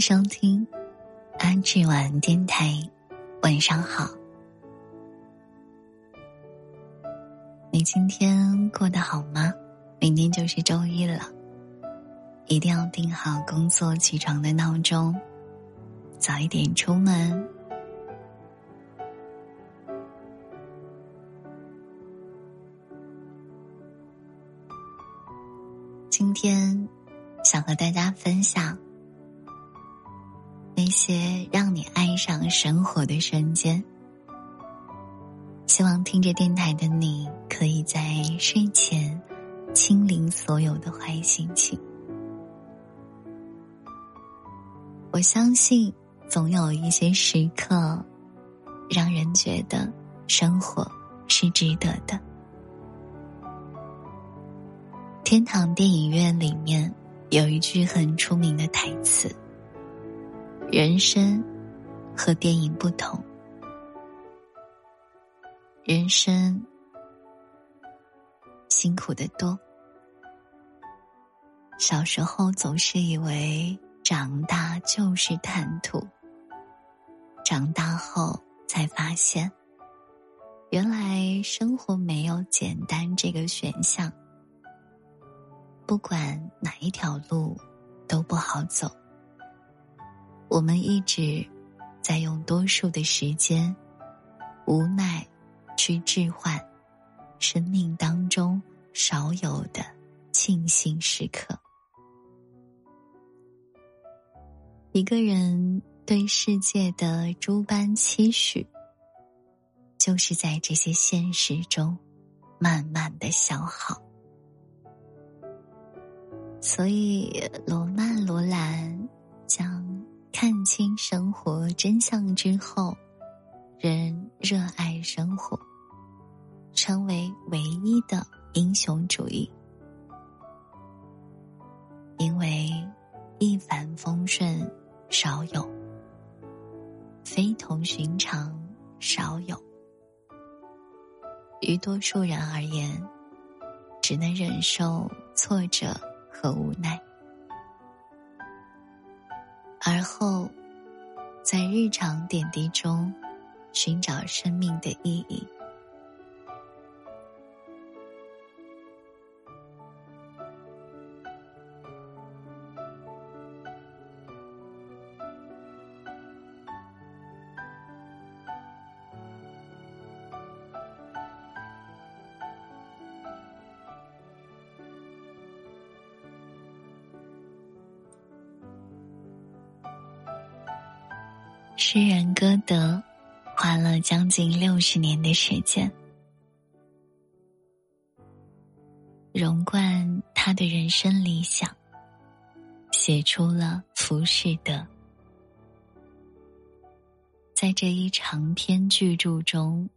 收听安志晚电台，晚上好。你今天过得好吗？明天就是周一了，一定要定好工作起床的闹钟，早一点出门。今天想和大家分享那些让你爱上生活的瞬间。希望听着电台的你，可以在睡前清零所有的坏心情。我相信，总有一些时刻，让人觉得生活是值得的。天堂电影院里面有一句很出名的台词：“人生和电影不同，人生辛苦的多。小时候总是以为长大就是坦途，长大后才发现，原来生活没有简单这个选项。”不管哪一条路都不好走，我们一直在用多数的时间无奈去置换生命当中少有的庆幸时刻。一个人对世界的诸般期许，就是在这些现实中慢慢的消耗。所以，罗曼·罗兰将看清生活真相之后，仍热爱生活，成为唯一的英雄主义。因为一帆风顺少有，非同寻常少有，于多数人而言，只能忍受挫折。和无奈，而后，在日常点滴中寻找生命的意义。诗人歌德花了将近六十年的时间，融贯他的人生理想，写出了《浮士德》。在这一长篇巨著中，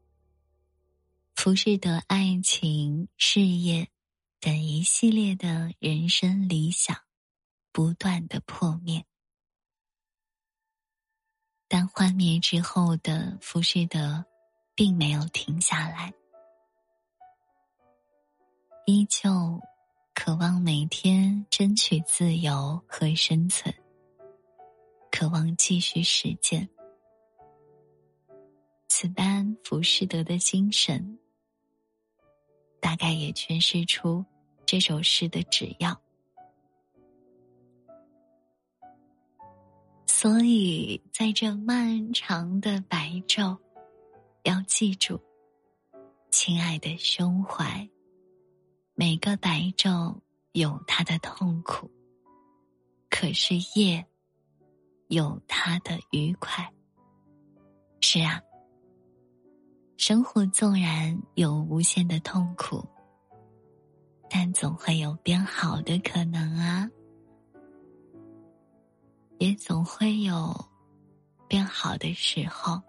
浮士德爱情、事业等一系列的人生理想，不断的破灭。但幻灭之后的浮士德，并没有停下来，依旧渴望每天争取自由和生存，渴望继续实践。此般浮士德的精神，大概也诠释出这首诗的旨要。所以，在这漫长的白昼，要记住，亲爱的胸怀，每个白昼有它的痛苦，可是夜有它的愉快。是啊，生活纵然有无限的痛苦，但总会有变好的可能啊。也总会有变好的时候。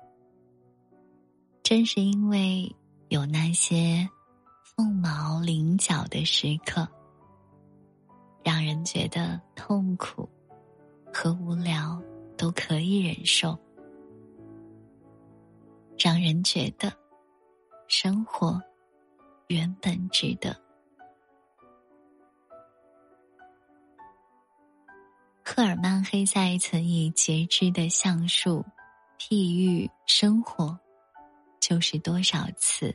正是因为有那些凤毛麟角的时刻，让人觉得痛苦和无聊都可以忍受，让人觉得生活原本值得。赫尔曼·黑塞曾以截肢的橡树譬喻生活，就是多少次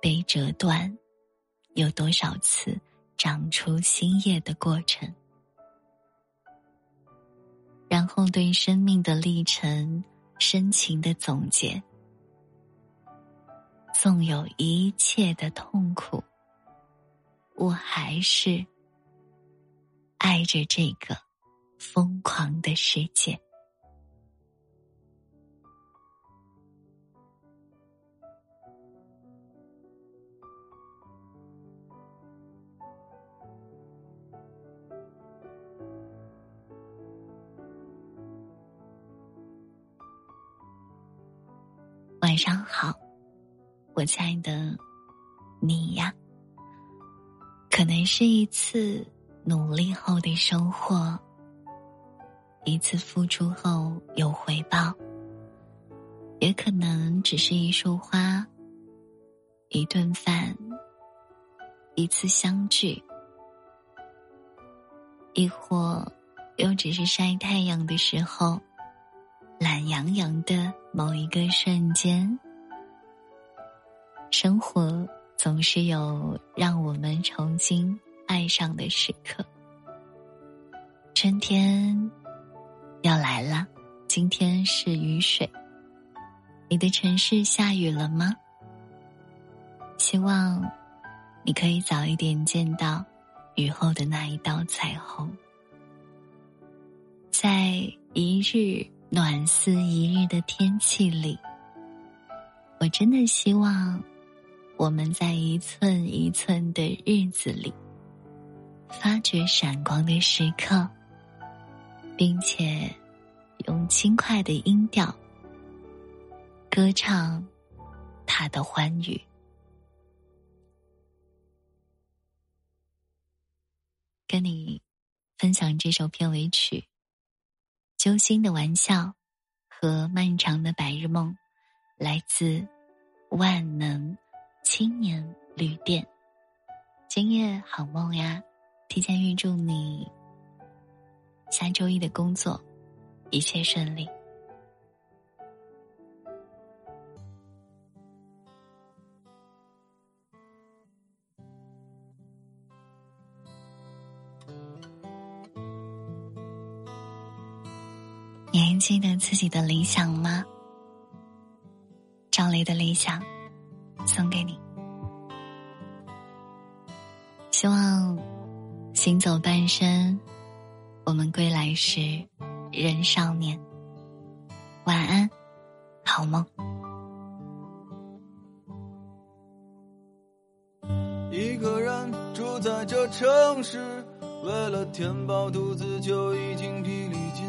被折断，有多少次长出新叶的过程。然后对生命的历程深情的总结：纵有一切的痛苦，我还是爱着这个。疯狂的世界。晚上好，我亲爱的你呀。可能是一次努力后的收获。一次付出后有回报，也可能只是一束花、一顿饭、一次相聚，亦或又只是晒太阳的时候，懒洋洋的某一个瞬间。生活总是有让我们重新爱上的时刻，春天。要来了，今天是雨水。你的城市下雨了吗？希望你可以早一点见到雨后的那一道彩虹。在一日暖似一日的天气里，我真的希望我们在一寸一寸的日子里，发掘闪光的时刻。并且，用轻快的音调歌唱他的欢愉。跟你分享这首片尾曲《揪心的玩笑》和漫长的白日梦，来自万能青年旅店。今夜好梦呀！提前预祝你。下周一的工作，一切顺利。你还记得自己的理想吗？赵雷的理想，送给你。希望行走半生。我们归来时，仍少年。晚安，好梦。一个人住在这城市，为了填饱肚子就已经疲力尽，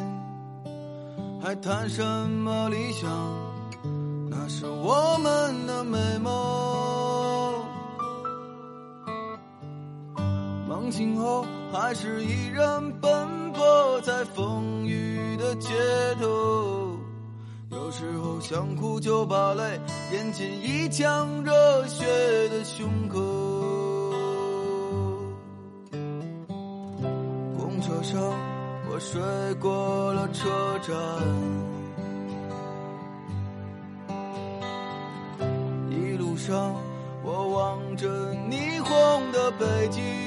还谈什么理想？那是我们的美梦。梦醒后，还是依然奔。波在风雨的街头，有时候想哭就把泪咽进一腔热血的胸口。公车上我睡过了车站，一路上我望着霓虹的北京。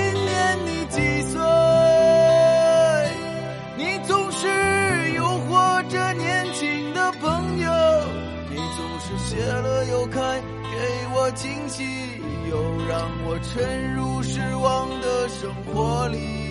惊喜，又让我沉入失望的生活里。